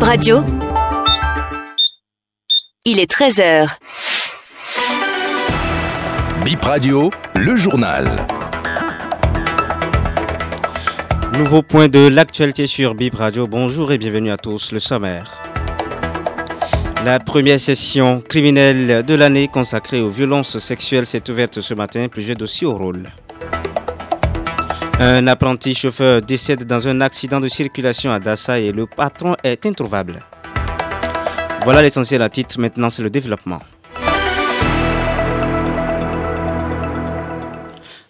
Bib Radio. Il est 13h. Bip Radio, le journal. Nouveau point de l'actualité sur Bip Radio. Bonjour et bienvenue à tous. Le sommaire. La première session criminelle de l'année consacrée aux violences sexuelles s'est ouverte ce matin. Plusieurs dossiers au rôle. Un apprenti chauffeur décède dans un accident de circulation à Dassa et le patron est introuvable. Voilà l'essentiel à titre, maintenant c'est le développement.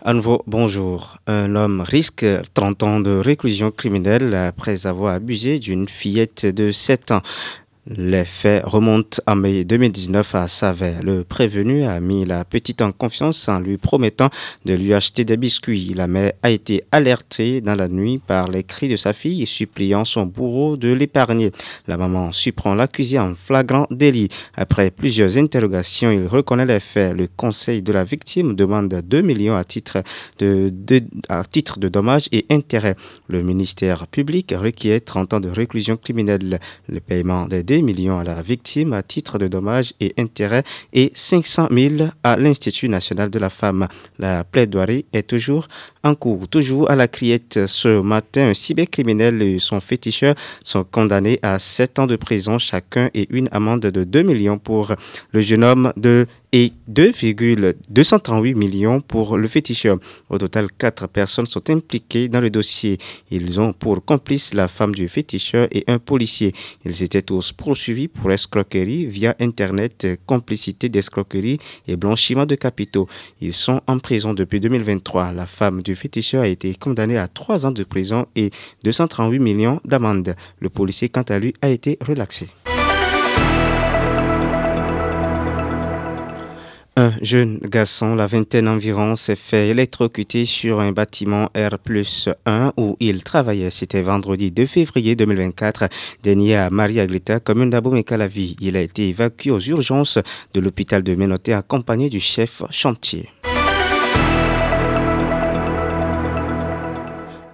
À nouveau, bonjour. Un homme risque 30 ans de réclusion criminelle après avoir abusé d'une fillette de 7 ans. Les faits remontent en mai 2019 à Savet. Le prévenu a mis la petite en confiance en lui promettant de lui acheter des biscuits. La mère a été alertée dans la nuit par les cris de sa fille suppliant son bourreau de l'épargner. La maman surprend l'accusé en flagrant délit. Après plusieurs interrogations, il reconnaît les faits. Le conseil de la victime demande 2 millions à titre de, à titre de dommages et intérêts. Le ministère public requiert 30 ans de réclusion criminelle. Le paiement des millions à la victime à titre de dommages et intérêts et 500 000 à l'Institut national de la femme. La plaidoirie est toujours en cours. Toujours à la criette ce matin, un cybercriminel et son féticheur sont condamnés à 7 ans de prison chacun et une amende de 2 millions pour le jeune homme de et 2,238 millions pour le féticheur. Au total, quatre personnes sont impliquées dans le dossier. Ils ont pour complice la femme du féticheur et un policier. Ils étaient tous poursuivis pour escroquerie via Internet, complicité d'escroquerie et blanchiment de capitaux. Ils sont en prison depuis 2023. La femme du féticheur a été condamnée à trois ans de prison et 238 millions d'amende. Le policier, quant à lui, a été relaxé. Un jeune garçon, la vingtaine environ, s'est fait électrocuter sur un bâtiment R1 où il travaillait. C'était vendredi 2 février 2024, dernier à Maria Aglita, commune d'Abomey-Calavi. Il a été évacué aux urgences de l'hôpital de Ménoté accompagné du chef chantier.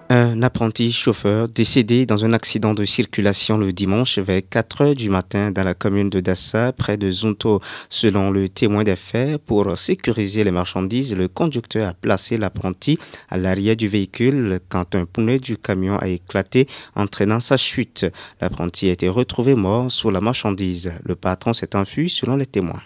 Un apprenti chauffeur décédé dans un accident de circulation le dimanche vers 4 heures du matin dans la commune de Dassa, près de Zunto. Selon le témoin des faits, pour sécuriser les marchandises, le conducteur a placé l'apprenti à l'arrière du véhicule quand un pneu du camion a éclaté, entraînant sa chute. L'apprenti a été retrouvé mort sous la marchandise. Le patron s'est enfui selon les témoins.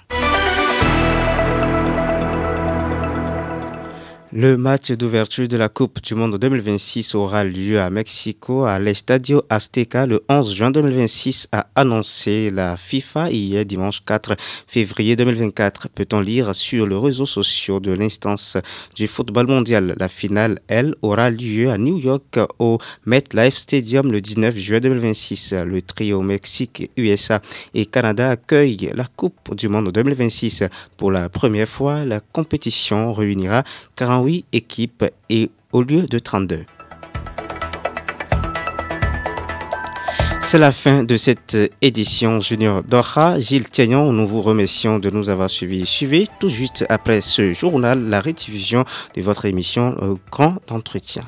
Le match d'ouverture de la Coupe du Monde 2026 aura lieu à Mexico, à l'Estadio Azteca, le 11 juin 2026, a annoncé la FIFA hier dimanche 4 février 2024. Peut-on lire sur les réseaux sociaux de l'instance du football mondial? La finale, elle, aura lieu à New York au MetLife Stadium le 19 juin 2026. Le trio Mexique, USA et Canada accueille la Coupe du Monde 2026. Pour la première fois, la compétition réunira 40 8 équipes et au lieu de 32. C'est la fin de cette édition Junior Doha. Gilles Tiagnon, nous vous remercions de nous avoir suivis. Suivez tout juste après ce journal la rediffusion de votre émission Grand Entretien.